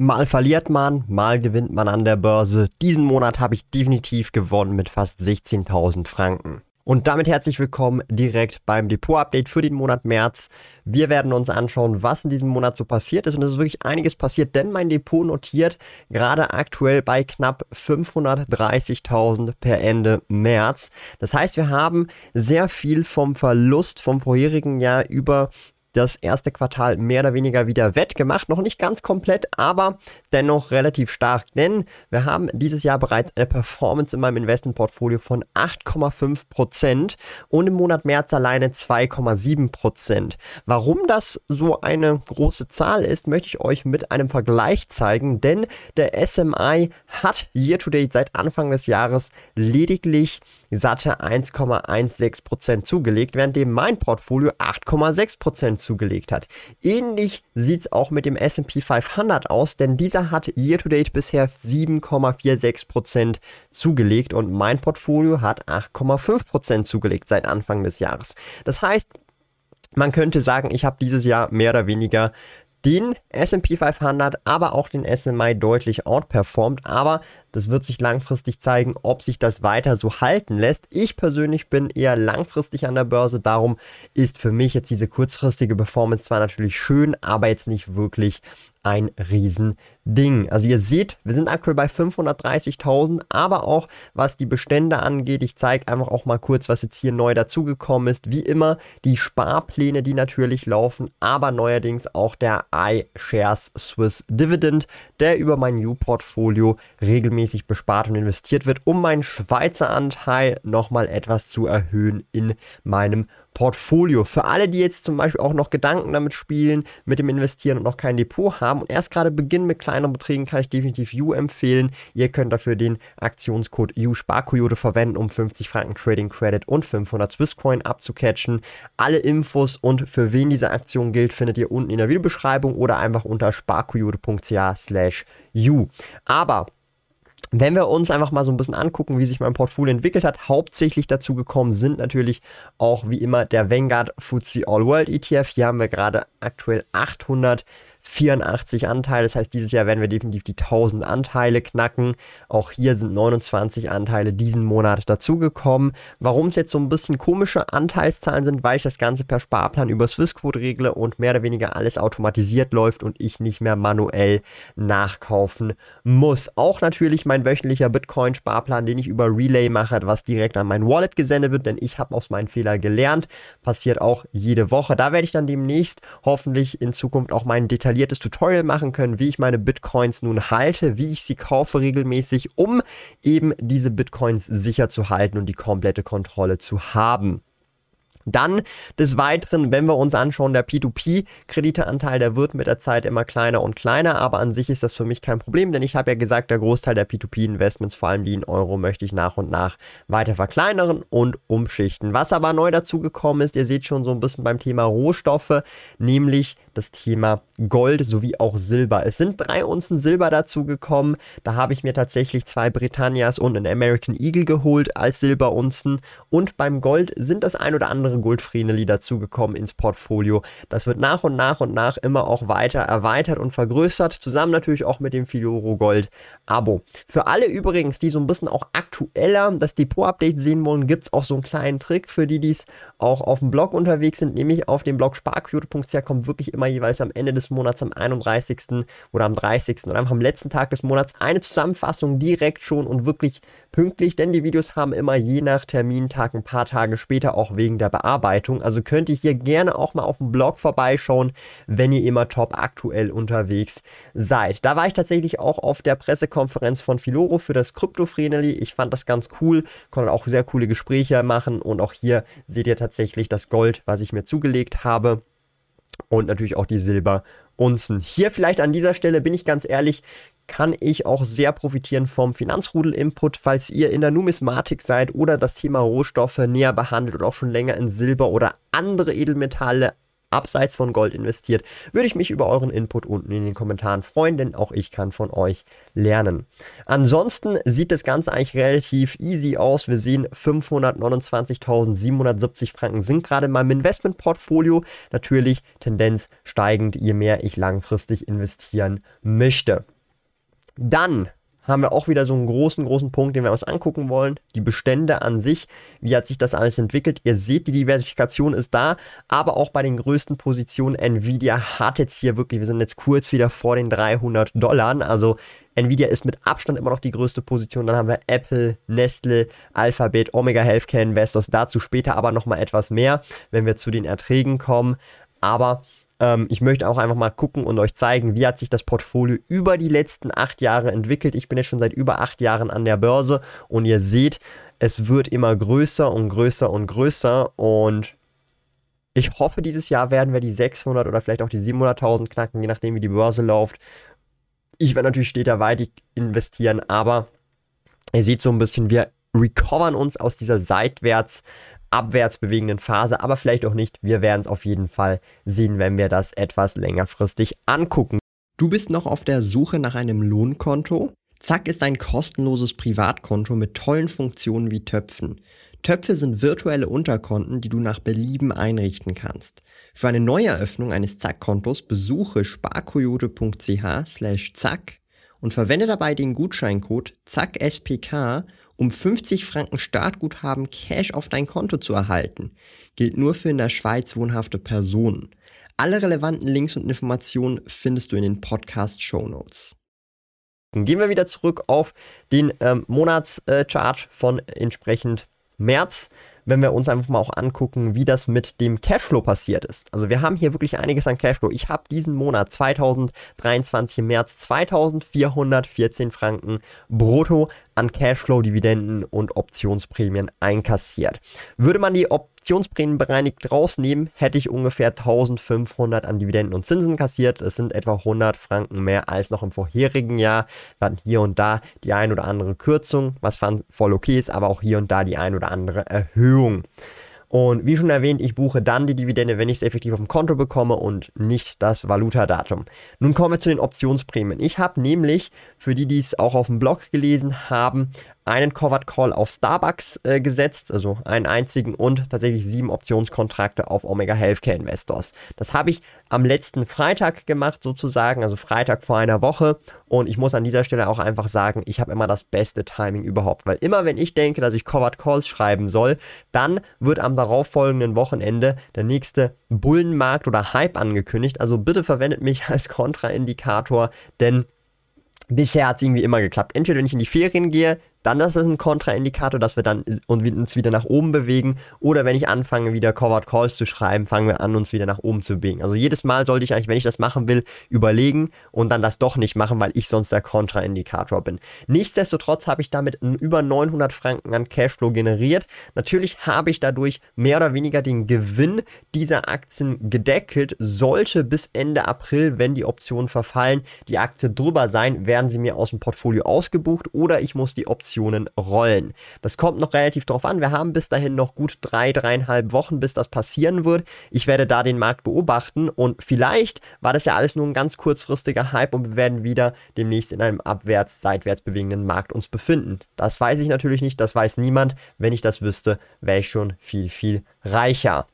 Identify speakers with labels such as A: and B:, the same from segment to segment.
A: Mal verliert man, mal gewinnt man an der Börse. Diesen Monat habe ich definitiv gewonnen mit fast 16.000 Franken. Und damit herzlich willkommen direkt beim Depot-Update für den Monat März. Wir werden uns anschauen, was in diesem Monat so passiert ist. Und es ist wirklich einiges passiert, denn mein Depot notiert gerade aktuell bei knapp 530.000 per Ende März. Das heißt, wir haben sehr viel vom Verlust vom vorherigen Jahr über das erste Quartal mehr oder weniger wieder wettgemacht. Noch nicht ganz komplett, aber dennoch relativ stark, denn wir haben dieses Jahr bereits eine Performance in meinem Investmentportfolio von 8,5% und im Monat März alleine 2,7%. Warum das so eine große Zahl ist, möchte ich euch mit einem Vergleich zeigen, denn der SMI hat year to date seit Anfang des Jahres lediglich satte 1,16% zugelegt, währenddem mein Portfolio 8,6% zugelegt hat. Ähnlich sieht es auch mit dem SP 500 aus, denn dieser hat year-to-date bisher 7,46% zugelegt und mein Portfolio hat 8,5% zugelegt seit Anfang des Jahres. Das heißt, man könnte sagen, ich habe dieses Jahr mehr oder weniger den SP 500, aber auch den SMI deutlich outperformed. Aber das wird sich langfristig zeigen, ob sich das weiter so halten lässt. Ich persönlich bin eher langfristig an der Börse, darum ist für mich jetzt diese kurzfristige Performance zwar natürlich schön, aber jetzt nicht wirklich ein Riesending. Also ihr seht, wir sind aktuell bei 530.000, aber auch was die Bestände angeht, ich zeige einfach auch mal kurz, was jetzt hier neu dazugekommen ist. Wie immer die Sparpläne, die natürlich laufen, aber neuerdings auch der iShares Swiss Dividend, der über mein New-Portfolio regelmäßig regelmäßig bespart und investiert wird, um meinen Schweizer Anteil nochmal etwas zu erhöhen in meinem Portfolio. Für alle, die jetzt zum Beispiel auch noch Gedanken damit spielen, mit dem Investieren und noch kein Depot haben und erst gerade beginnen mit kleineren Beträgen, kann ich definitiv You empfehlen. Ihr könnt dafür den Aktionscode You Sparkoyote verwenden, um 50 Franken Trading Credit und 500 Swisscoin abzucatchen. Alle Infos und für wen diese Aktion gilt, findet ihr unten in der Videobeschreibung oder einfach unter sparkoyote.ch slash you. Aber wenn wir uns einfach mal so ein bisschen angucken, wie sich mein Portfolio entwickelt hat, hauptsächlich dazu gekommen sind natürlich auch wie immer der Vanguard FTSE All World ETF. Hier haben wir gerade aktuell 800 84 Anteile. Das heißt, dieses Jahr werden wir definitiv die 1000 Anteile knacken. Auch hier sind 29 Anteile diesen Monat dazugekommen. Warum es jetzt so ein bisschen komische Anteilszahlen sind, weil ich das Ganze per Sparplan über Swissquote regle und mehr oder weniger alles automatisiert läuft und ich nicht mehr manuell nachkaufen muss. Auch natürlich mein wöchentlicher Bitcoin-Sparplan, den ich über Relay mache, was direkt an mein Wallet gesendet wird, denn ich habe aus meinen Fehlern gelernt. Passiert auch jede Woche. Da werde ich dann demnächst hoffentlich in Zukunft auch meinen detaillierten detailliertes Tutorial machen können, wie ich meine Bitcoins nun halte, wie ich sie kaufe regelmäßig, um eben diese Bitcoins sicher zu halten und die komplette Kontrolle zu haben. Dann des Weiteren, wenn wir uns anschauen, der P2P-Krediteanteil, der wird mit der Zeit immer kleiner und kleiner, aber an sich ist das für mich kein Problem, denn ich habe ja gesagt, der Großteil der P2P-Investments, vor allem die in Euro, möchte ich nach und nach weiter verkleinern und umschichten. Was aber neu dazu gekommen ist, ihr seht schon so ein bisschen beim Thema Rohstoffe, nämlich das Thema Gold sowie auch Silber. Es sind drei Unzen Silber dazu gekommen. Da habe ich mir tatsächlich zwei Britannias und einen American Eagle geholt als Silberunzen. Und beim Gold sind das ein oder andere Goldfrieneli dazugekommen ins Portfolio. Das wird nach und nach und nach immer auch weiter erweitert und vergrößert. Zusammen natürlich auch mit dem Filoro Gold Abo. Für alle übrigens, die so ein bisschen auch aktueller das Depot-Update sehen wollen, gibt es auch so einen kleinen Trick für die, die es auch auf dem Blog unterwegs sind. Nämlich auf dem Blog sparquote.ch kommt wirklich immer jeweils am Ende des Monats, am 31. oder am 30. oder einfach am letzten Tag des Monats eine Zusammenfassung direkt schon und wirklich pünktlich, denn die Videos haben immer je nach Termintag ein paar Tage später auch wegen der Bearbeitung. Also könnt ihr hier gerne auch mal auf dem Blog vorbeischauen, wenn ihr immer top aktuell unterwegs seid. Da war ich tatsächlich auch auf der Pressekonferenz von Filoro für das Krypto Freneli. Ich fand das ganz cool, konnte auch sehr coole Gespräche machen und auch hier seht ihr tatsächlich das Gold, was ich mir zugelegt habe. und natürlich auch die Silberunzen. Hier vielleicht an dieser Stelle bin ich ganz ehrlich, kann ich auch sehr profitieren vom Finanzrudel-Input, falls ihr in der Numismatik seid oder das Thema Rohstoffe näher behandelt oder auch schon länger in Silber oder andere Edelmetalle abseits von Gold investiert, würde ich mich über euren Input unten in den Kommentaren freuen, denn auch ich kann von euch lernen. Ansonsten sieht das Ganze eigentlich relativ easy aus. Wir sehen 529.770 Franken sind gerade in meinem Investmentportfolio. Natürlich Tendenz steigend, je mehr ich langfristig investieren möchte. Dann haben wir auch wieder so einen großen, großen Punkt, den wir uns angucken wollen. Die Bestände an sich. Wie hat sich das alles entwickelt? Ihr seht, die Diversifikation ist da, aber auch bei den größten Positionen. Nvidia hat jetzt hier wirklich, wir sind jetzt kurz wieder vor den 300 Dollar. Also Nvidia ist mit Abstand immer noch die größte Position. Dann haben wir Apple, Nestle, Alphabet, Omega Healthcare Investors. Dazu später aber nochmal etwas mehr, wenn wir zu den Erträgen kommen. Aber ähm, ich möchte auch einfach mal gucken und euch zeigen, wie hat sich das Portfolio über die letzten acht Jahre entwickelt. Ich bin jetzt schon seit über acht Jahren an der Börse und ihr seht, es wird immer größer und größer und größer und ich hoffe, dieses Jahr werden wir die 600 oder vielleicht auch die 700.000 knacken, je nachdem, wie die Börse läuft. Ich werde natürlich steter weiter investieren, aber ihr seht so ein bisschen, wir recovern uns aus dieser seitwärts abwärts bewegenden Phase, aber vielleicht auch nicht. Wir werden es auf jeden Fall sehen, wenn wir das etwas längerfristig angucken. Du bist noch auf der Suche nach einem Lohnkonto? Zack ist ein kostenloses Privatkonto mit tollen Funktionen wie Töpfen. Töpfe sind virtuelle Unterkonten, die du nach Belieben einrichten kannst. Für eine Neueröffnung eines Zack-Kontos besuche sparkoyote.ch slash zack und verwende dabei den Gutscheincode ZACKSPK um 50 Franken Startguthaben Cash auf dein Konto zu erhalten. Gilt nur für in der Schweiz wohnhafte Personen. Alle relevanten Links und Informationen findest du in den Podcast Show Notes. Gehen wir wieder zurück auf den ähm, Monatschart von entsprechend März wenn wir uns einfach mal auch angucken, wie das mit dem Cashflow passiert ist. Also wir haben hier wirklich einiges an Cashflow. Ich habe diesen Monat 2023 im März 2414 Franken brutto an Cashflow, Dividenden und Optionsprämien einkassiert. Würde man die Op Optionsprämien bereinigt rausnehmen, hätte ich ungefähr 1500 an Dividenden und Zinsen kassiert. Es sind etwa 100 Franken mehr als noch im vorherigen Jahr. Wir hatten hier und da die ein oder andere Kürzung, was voll okay ist, aber auch hier und da die ein oder andere Erhöhung. Und wie schon erwähnt, ich buche dann die Dividende, wenn ich es effektiv auf dem Konto bekomme und nicht das Valutadatum. Nun kommen wir zu den Optionsprämien. Ich habe nämlich, für die, die es auch auf dem Blog gelesen haben, einen Covered Call auf Starbucks äh, gesetzt, also einen einzigen und tatsächlich sieben Optionskontrakte auf Omega Healthcare Investors. Das habe ich am letzten Freitag gemacht, sozusagen, also Freitag vor einer Woche. Und ich muss an dieser Stelle auch einfach sagen, ich habe immer das beste Timing überhaupt, weil immer wenn ich denke, dass ich Covered Calls schreiben soll, dann wird am darauffolgenden Wochenende der nächste Bullenmarkt oder Hype angekündigt. Also bitte verwendet mich als Kontraindikator, denn Bisher hat es irgendwie immer geklappt. Entweder wenn ich in die Ferien gehe, dann ist es ein Kontraindikator, dass wir dann uns wieder nach oben bewegen. Oder wenn ich anfange, wieder Covered Calls zu schreiben, fangen wir an, uns wieder nach oben zu bewegen. Also jedes Mal sollte ich eigentlich, wenn ich das machen will, überlegen und dann das doch nicht machen, weil ich sonst der Kontraindikator bin. Nichtsdestotrotz habe ich damit über 900 Franken an Cashflow generiert. Natürlich habe ich dadurch mehr oder weniger den Gewinn dieser Aktien gedeckelt. Sollte bis Ende April, wenn die Optionen verfallen, die Aktie drüber sein, werden sie mir aus dem Portfolio ausgebucht oder ich muss die Option Optionen rollen. Das kommt noch relativ drauf an. Wir haben bis dahin noch gut drei, dreieinhalb Wochen, bis das passieren wird. Ich werde da den Markt beobachten und vielleicht war das ja alles nur ein ganz kurzfristiger Hype und wir werden wieder demnächst in einem abwärts, seitwärts bewegenden Markt uns befinden. Das weiß ich natürlich nicht, das weiß niemand. Wenn ich das wüsste, wäre ich schon viel, viel reicher.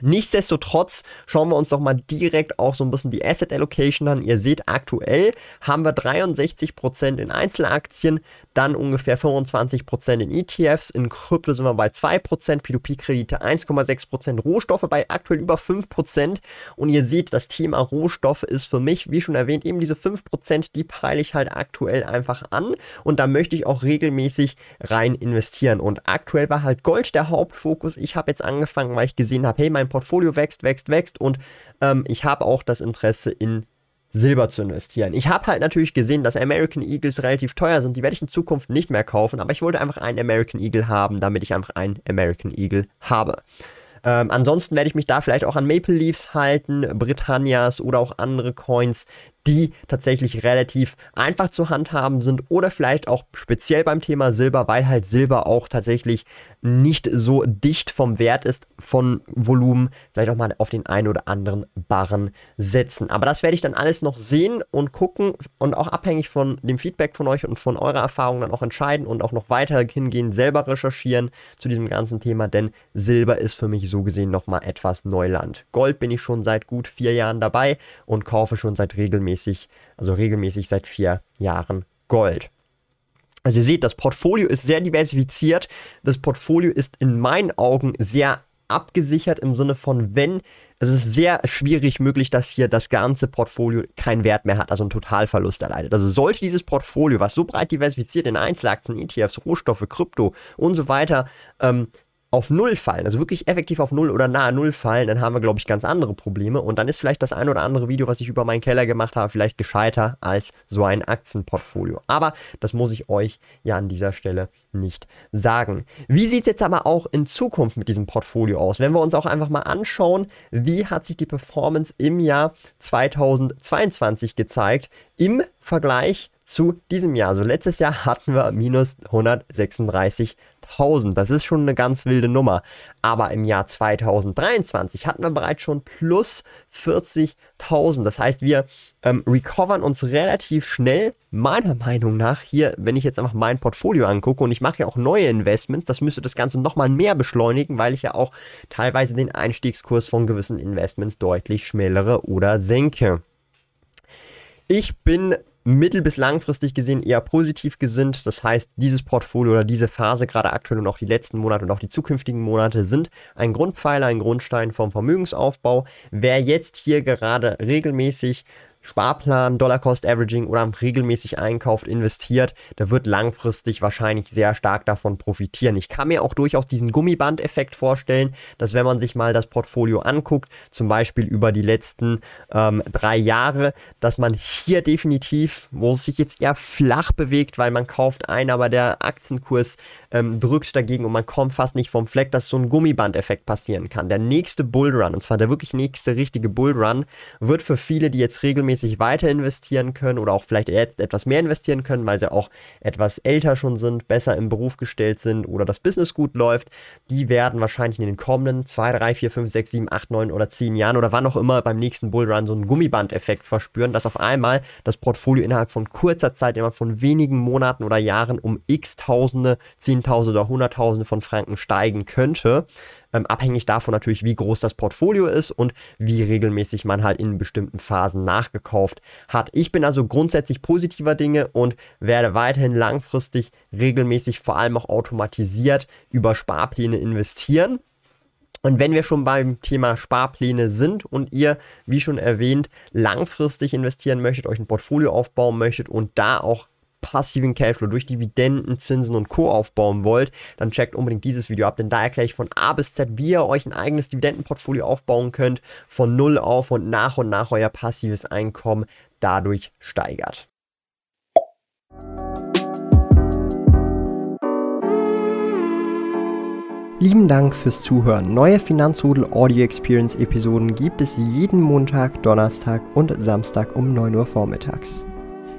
A: Nichtsdestotrotz schauen wir uns doch mal direkt auch so ein bisschen die Asset Allocation an. Ihr seht, aktuell haben wir 63% in Einzelaktien, dann ungefähr 25% in ETFs, in Krypto sind wir bei 2%, P2P-Kredite 1,6%, Rohstoffe bei aktuell über 5% und ihr seht, das Thema Rohstoffe ist für mich, wie schon erwähnt, eben diese 5%, die peile ich halt aktuell einfach an und da möchte ich auch regelmäßig rein investieren und aktuell war halt Gold der Hauptfokus. Ich habe jetzt angefangen, weil ich gesehen habe, hey, mein mein Portfolio wächst, wächst, wächst und ähm, ich habe auch das Interesse in Silber zu investieren. Ich habe halt natürlich gesehen, dass American Eagles relativ teuer sind. Die werde ich in Zukunft nicht mehr kaufen, aber ich wollte einfach einen American Eagle haben, damit ich einfach einen American Eagle habe. Ähm, ansonsten werde ich mich da vielleicht auch an Maple Leafs halten, Britannias oder auch andere Coins, die tatsächlich relativ einfach zu handhaben sind oder vielleicht auch speziell beim Thema Silber, weil halt Silber auch tatsächlich nicht so dicht vom Wert ist von Volumen, vielleicht auch mal auf den einen oder anderen Barren setzen. Aber das werde ich dann alles noch sehen und gucken und auch abhängig von dem Feedback von euch und von eurer Erfahrung dann auch entscheiden und auch noch weiter hingehen, selber recherchieren zu diesem ganzen Thema, denn Silber ist für mich so gesehen nochmal etwas Neuland. Gold bin ich schon seit gut vier Jahren dabei und kaufe schon seit regelmäßig, also regelmäßig seit vier Jahren Gold. Also ihr seht, das Portfolio ist sehr diversifiziert. Das Portfolio ist in meinen Augen sehr abgesichert im Sinne von, wenn, es ist sehr schwierig möglich, dass hier das ganze Portfolio keinen Wert mehr hat, also einen Totalverlust erleidet. Also sollte dieses Portfolio, was so breit diversifiziert in Einzelaktien, ETFs, Rohstoffe, Krypto und so weiter, ähm, auf Null fallen, also wirklich effektiv auf Null oder nahe Null fallen, dann haben wir, glaube ich, ganz andere Probleme. Und dann ist vielleicht das ein oder andere Video, was ich über meinen Keller gemacht habe, vielleicht gescheiter als so ein Aktienportfolio. Aber das muss ich euch ja an dieser Stelle nicht sagen. Wie sieht es jetzt aber auch in Zukunft mit diesem Portfolio aus? Wenn wir uns auch einfach mal anschauen, wie hat sich die Performance im Jahr 2022 gezeigt im Vergleich zu diesem Jahr. Also letztes Jahr hatten wir minus 136.000. Das ist schon eine ganz wilde Nummer. Aber im Jahr 2023 hatten wir bereits schon plus 40.000. Das heißt, wir ähm, recovern uns relativ schnell, meiner Meinung nach, hier, wenn ich jetzt einfach mein Portfolio angucke und ich mache ja auch neue Investments, das müsste das Ganze nochmal mehr beschleunigen, weil ich ja auch teilweise den Einstiegskurs von gewissen Investments deutlich schmälere oder senke. Ich bin mittel- bis langfristig gesehen eher positiv gesinnt. Das heißt, dieses Portfolio oder diese Phase, gerade aktuell und auch die letzten Monate und auch die zukünftigen Monate, sind ein Grundpfeiler, ein Grundstein vom Vermögensaufbau. Wer jetzt hier gerade regelmäßig Sparplan, Dollar Cost Averaging oder regelmäßig einkauft, investiert, der wird langfristig wahrscheinlich sehr stark davon profitieren. Ich kann mir auch durchaus diesen Gummiband-Effekt vorstellen, dass wenn man sich mal das Portfolio anguckt, zum Beispiel über die letzten ähm, drei Jahre, dass man hier definitiv, wo es sich jetzt eher flach bewegt, weil man kauft ein, aber der Aktienkurs ähm, drückt dagegen und man kommt fast nicht vom Fleck, dass so ein Gummiband-Effekt passieren kann. Der nächste Bullrun, und zwar der wirklich nächste richtige Bullrun, wird für viele, die jetzt regelmäßig regelmäßig weiter investieren können oder auch vielleicht jetzt etwas mehr investieren können, weil sie auch etwas älter schon sind, besser im Beruf gestellt sind oder das Business gut läuft, die werden wahrscheinlich in den kommenden 2, 3, 4, 5, 6, 7, 8, 9 oder 10 Jahren oder wann auch immer beim nächsten Bullrun so einen Gummiband-Effekt verspüren, dass auf einmal das Portfolio innerhalb von kurzer Zeit, innerhalb von wenigen Monaten oder Jahren um x Tausende, Zehntausende oder Hunderttausende von Franken steigen könnte. Ähm, abhängig davon natürlich, wie groß das Portfolio ist und wie regelmäßig man halt in bestimmten Phasen nachgekauft hat. Ich bin also grundsätzlich positiver Dinge und werde weiterhin langfristig regelmäßig, vor allem auch automatisiert über Sparpläne investieren. Und wenn wir schon beim Thema Sparpläne sind und ihr, wie schon erwähnt, langfristig investieren möchtet, euch ein Portfolio aufbauen möchtet und da auch passiven Cashflow durch Dividenden, Zinsen und Co. aufbauen wollt, dann checkt unbedingt dieses Video ab, denn da erkläre ich von A bis Z, wie ihr euch ein eigenes Dividendenportfolio aufbauen könnt, von Null auf und nach und nach euer passives Einkommen dadurch steigert. Lieben Dank fürs Zuhören. Neue Finanzrudel Audio Experience Episoden gibt es jeden Montag, Donnerstag und Samstag um 9 Uhr vormittags.